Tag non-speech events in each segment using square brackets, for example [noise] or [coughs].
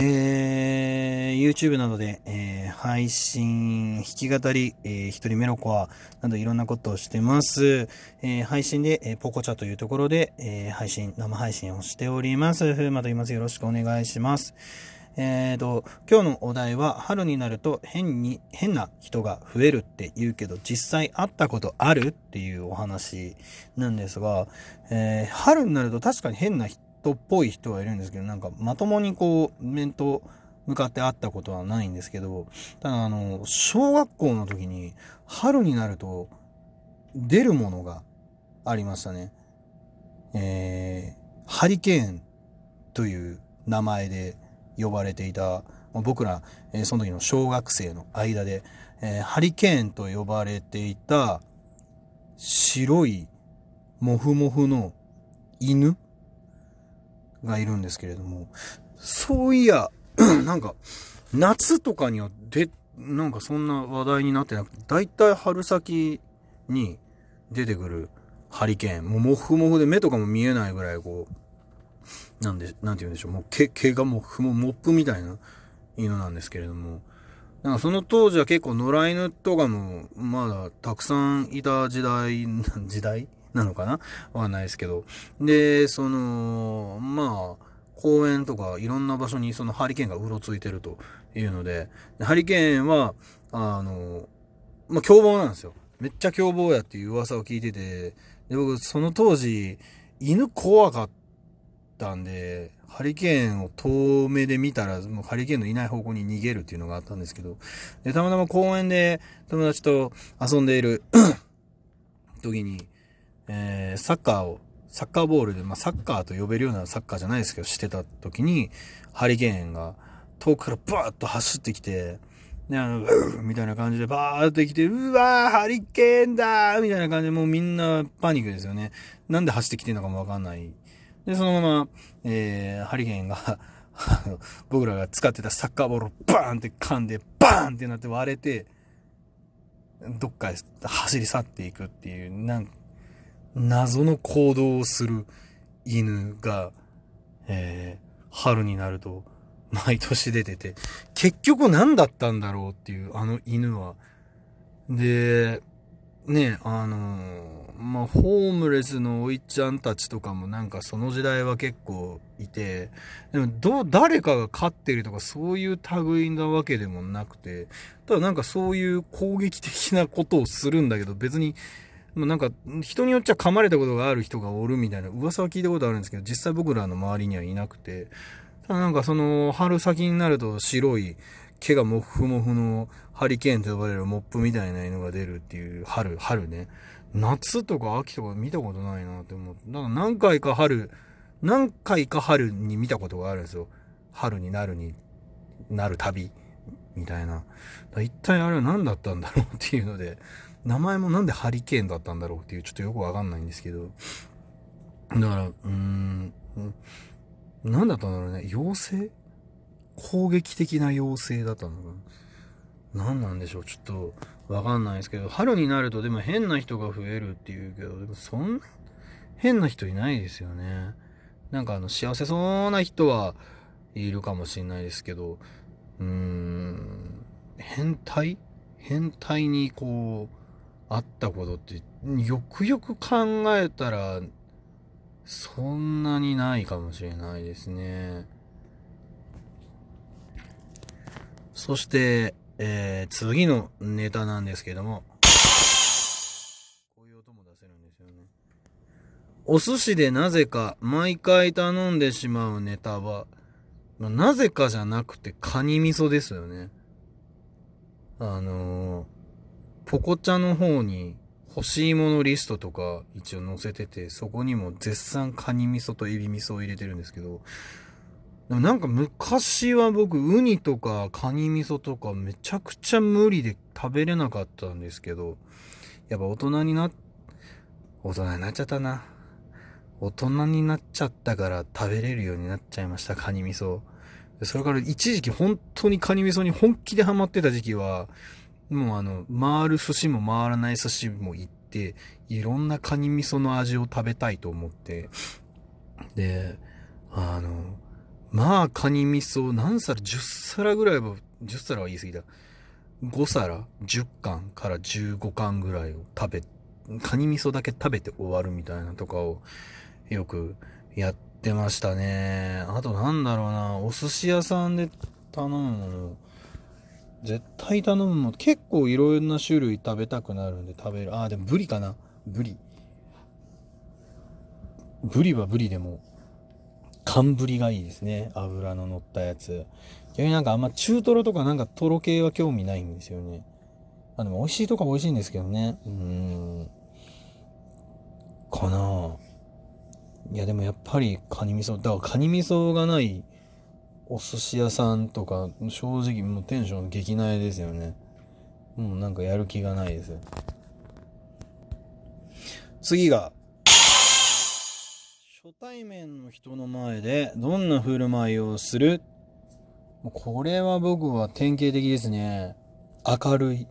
えー、YouTube などで、えー、配信、弾き語り、えー、一人メロコアなどいろんなことをしてます。えー、配信で、えー、ポコチャというところで、えー、配信、生配信をしております。ふうまと言います。よろしくお願いします。えーと、今日のお題は、春になると変に、変な人が増えるって言うけど、実際会ったことあるっていうお話なんですが、えー、春になると確かに変な人っぽい人はいるんですけど、なんかまともにこう、面と向かって会ったことはないんですけど、ただあの、小学校の時に春になると出るものがありましたね。えー、ハリケーンという名前で呼ばれていた、僕ら、えー、その時の小学生の間で、えー、ハリケーンと呼ばれていた白いモフモフの犬がいるんですけれども、そういや、[clears throat] なんか、夏とかにはで、なんかそんな話題になってなくて、だいたい春先に出てくるハリケーン、もうモフモフで目とかも見えないぐらいこう、なんで、なんて言うんでしょう、もう毛、毛がもう、モップみたいな犬なんですけれども、なんかその当時は結構野良犬とかもまだたくさんいた時代、[laughs] 時代なのかな？わかんないですけど。で、その、まあ、公園とかいろんな場所にそのハリケーンがうろついてるというので、でハリケーンは、あの、まあ、凶暴なんですよ。めっちゃ凶暴やっていう噂を聞いてて、で、僕、その当時、犬怖かったんで、ハリケーンを遠目で見たら、もうハリケーンのいない方向に逃げるっていうのがあったんですけど、で、たまたま公園で友達と遊んでいる [coughs] 時に、えー、サッカーを、サッカーボールで、まあ、サッカーと呼べるようなサッカーじゃないですけど、してた時に、ハリケーンが遠くからバーッと走ってきて、で、あの、うみたいな感じでバーッと来て、うわー、ハリケーンだーみたいな感じで、もうみんなパニックですよね。なんで走ってきてんのかもわかんない。で、そのまま、えー、ハリケーンが [laughs] 僕らが使ってたサッカーボールをバーンって噛んで、バーンってなって割れて、どっかへ走り去っていくっていう、なん謎の行動をする犬が、えー、春になると毎年出てて、結局何だったんだろうっていう、あの犬は。で、ね、あのー、まあ、ホームレスのおいちゃんたちとかもなんかその時代は結構いて、でもど、誰かが飼ってるとかそういう類なわけでもなくて、ただなんかそういう攻撃的なことをするんだけど、別にもうなんか、人によっちゃ噛まれたことがある人がおるみたいな噂は聞いたことあるんですけど、実際僕らの周りにはいなくて、ただなんかその、春先になると白い、毛がモフモフのハリケーンと呼ばれるモップみたいな犬が出るっていう春、春ね。夏とか秋とか見たことないなって思って。だから何回か春、何回か春に見たことがあるんですよ。春になるになる旅みたいな。一体あれは何だったんだろうっていうので、名前もなんでハリケーンだったんだろうっていう、ちょっとよくわかんないんですけど。だから、うーん、何だったんだろうね。妖精？攻撃的な妖精だったのかな何なんでしょう？ちょっとわかんないですけど、春になるとでも変な人が増えるっていうけど、でもそんな変な人いないですよね。なんかあの幸せそうな人はいるかもしれないですけど、うーん、変態？変態にこう、あったことって、よくよく考えたら、そんなにないかもしれないですね。そして、えー、次のネタなんですけども、こういう音も出せるんですよね。お寿司でなぜか毎回頼んでしまうネタは、なぜかじゃなくてカニ味噌ですよね。あのーポコチャの方に欲しいものリストとか一応載せてて、そこにも絶賛カニ味噌とエビ味噌を入れてるんですけど、なんか昔は僕、ウニとかカニ味噌とかめちゃくちゃ無理で食べれなかったんですけど、やっぱ大人にな、大人になっちゃったな。大人になっちゃったから食べれるようになっちゃいました、カニ味噌。それから一時期本当にカニ味噌に本気でハマってた時期は、もうあの、回る寿司も回らない寿司も行って、いろんなカニ味噌の味を食べたいと思って、で、あの、まあ、カニ味噌何皿 ?10 皿ぐらいは、10皿は言い過ぎだ。5皿 ?10 貫から15貫ぐらいを食べ、カニ味噌だけ食べて終わるみたいなとかをよくやってましたね。あとなんだろうな、お寿司屋さんで頼むもの、絶対頼むもの、結構いろんな種類食べたくなるんで食べる。ああ、でもブリかな。ブリ。ブリはブリでも寒ぶりがいいですね。油の乗ったやつ。逆になんかあんま中トロとかなんかトロ系は興味ないんですよね。あ、でも美味しいとか美味しいんですけどね。うーん。かないやでもやっぱりカニ味噌、だからカニ味噌がないお寿司屋さんとか、正直もうテンション激なえですよね。もうなんかやる気がないです。次が、初対面の人の前でどんな振る舞いをする？これは僕は典型的ですね。明るい。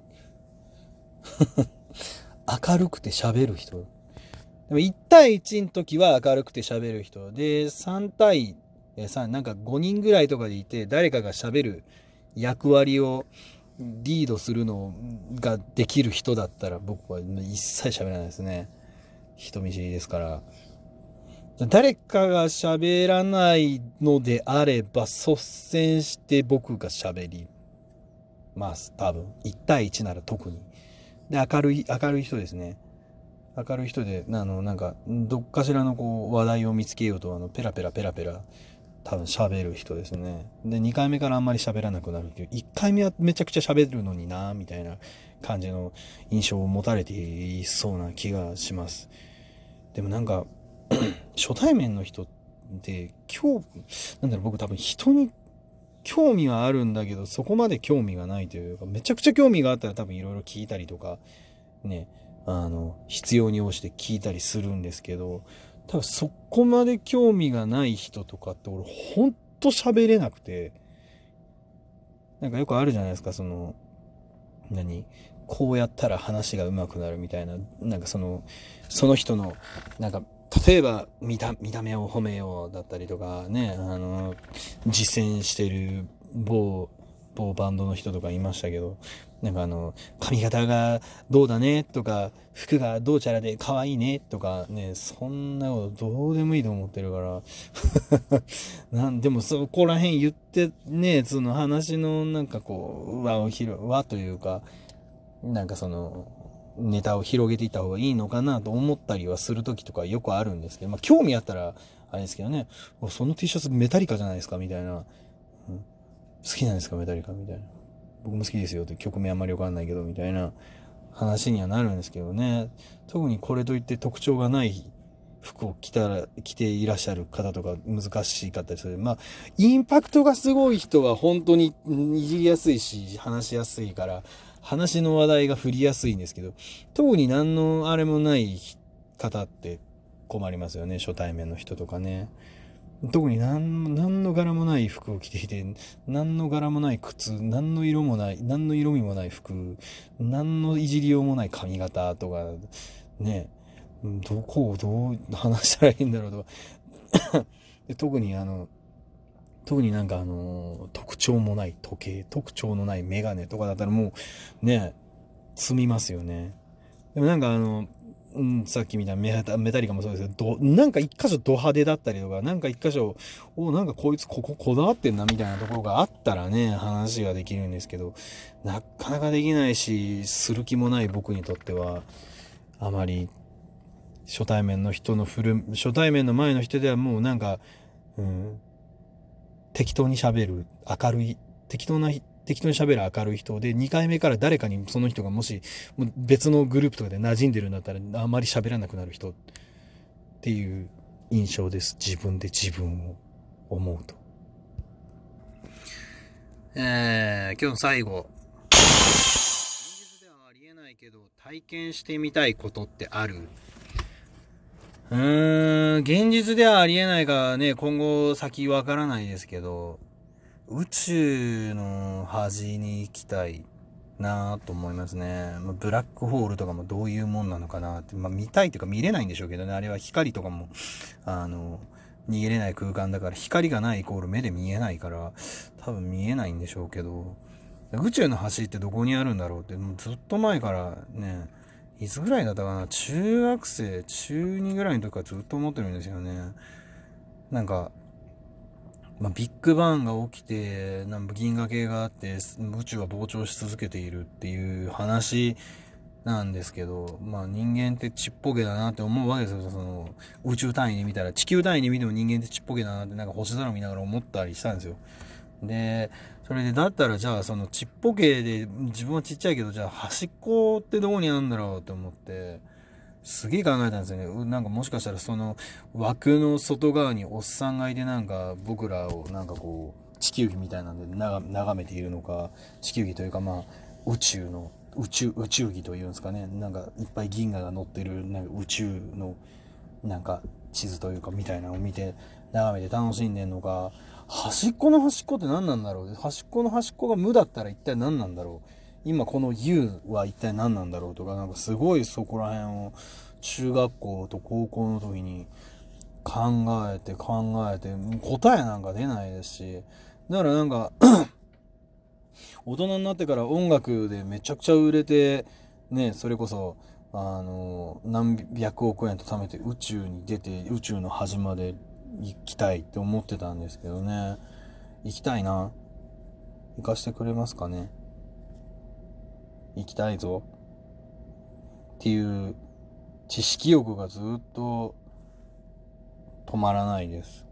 [laughs] 明るくて喋る人。でも1対1の時は明るくて喋る人。で、3対、え3、なんか5人ぐらいとかでいて、誰かが喋る役割をリードするのができる人だったら僕は一切喋らないですね。人見知りですから。誰かが喋らないのであれば率先して僕が喋ります多分1対1なら特にで明るい明るい人ですね明るい人であのなんかどっかしらのこう話題を見つけようとあのペラペラペラペラ多分喋る人ですね。で2回目からあんまり喋らなくなるっていう1回目はめちゃくちゃ喋るのになみたいな感じの印象を持たれていそうな気がします。でもなんか [clears throat] 初対面の人って今日なんだろう僕多分人に興味はあるんだけどそこまで興味がないというかめちゃくちゃ興味があったら多分いろいろ聞いたりとかねあの必要に応じて聞いたりするんですけど多分そこまで興味がない人とかって俺ほんと喋れなくてなんかよくあるじゃないですかその何？こうやったら話が上手くなるみたいな。なんかそのその人のなんか例えば見た見た目を褒めようだったりとかねあの実践してる某某バンドの人とかいましたけどなんかあの髪型がどうだねとか服がどうちゃらで可愛いねとかねそんなことどうでもいいと思ってるから。[laughs] なんでもそこら辺言ってねその話のなんかこう輪を広輪というかなんかそのネタを広げていった方がいいのかなと思ったりはする時とかよくあるんですけど、まあ興味あったら、あれですけどね、その T シャツメタリカじゃないですかみたいな、好きなんですかメタリカみたいな。僕も好きですよって曲名あんまりわかんないけど、みたいな話にはなるんですけどね。特にこれといって特徴がない服を着たら、着ていらっしゃる方とか難しかったりする。まあ、インパクトがすごい人は本当にいじりやすいし、話しやすいから、話の話題が振りやすいんですけど、特に何のあれもない方って困りますよね、初対面の人とかね。特に何何の柄もない服を着ていて、何の柄もない靴、何の色もない、何の色味もない服、何のいじりようもない髪型とか、ね、どこをどう話したらいいんだろうとか。特にあの、特になんかあの、特徴もない時計、特徴のないメガネとかだったらもう、ね、積みますよね。でもなんかあの、うん、さっきみたいなメタメタリカもそうですけど、なんか一箇所ド派手だったりとか、なんか一箇所、おなんかこいつこここだわってんなみたいなところがあったらね、話ができるんですけど、なかなかできないし、する気もない僕にとっては、あまり、初対面の人の振る、初対面の前の人ではもうなんか、うん、適当に喋る明るい適当な適当に喋る明るい人で2回目から誰かにその人がもし別のグループとかで馴染んでるんだったらあまり喋らなくなる人っていう印象です。自分で自分を思うと。えー、今日の最後。現実ではありえないけど体験してみたいことってある？うーん、現実ではありえないからね、今後先わからないですけど、宇宙の端に行きたいなぁと思いますね。まブラックホールとかもどういうもんなのかなって、まあ見たいというか見れないんでしょうけどね、あれは光とかも、あの、逃げれない空間だから、光がないイコール目で見えないから、多分見えないんでしょうけど、宇宙の橋ってどこにあるんだろうって、もうずっと前からね、いつぐらいだったかな。中学生、中2ぐらいの時からずっと思ってるんですよね。なんか、まあ、ビッグバンが起きて、なん銀河系があって、宇宙は膨張し続けているっていう話なんですけど、まあ人間ってちっぽけだなって思うわけですよ。その宇宙単位で見たら、地球単位で見ても人間ってちっぽけだなってなんか星空見ながら思ったりしたんですよ。で、それでだったらじゃあそのちっぽけで自分はちっちゃいけど、じゃあ端っこってどこにあるんだろうって思って、すげえ考えたんですよね。なんかもしかしたらその枠の外側におっさんがいてなんか僕らをなんかこう地球儀みたいなんで眺めているのか、地球儀というかまあ宇宙の宇宙、宇宙儀というんですかね。なんかいっぱい銀河が乗ってるなんか宇宙のなんか地図というかみたいなのを見て眺めて楽しんでんのか、端っこの端っこって何なんだろう？端っこの端っこが無だったら一体何なんだろう？今この U は一体何なんだろうとか、なんかすごいそこら辺を中学校と高校の時に考えて考えて、答えなんか出ないですし、だからなんか [coughs] 大人になってから音楽でめちゃくちゃ売れて、ね、それこそ、あの、何百億円と貯めて宇宙に出て、宇宙の端まで行きたいって思ってたんですけどね。行きたいな。行かしてくれますかね。行きたいぞっていう知識欲がずっと止まらないです。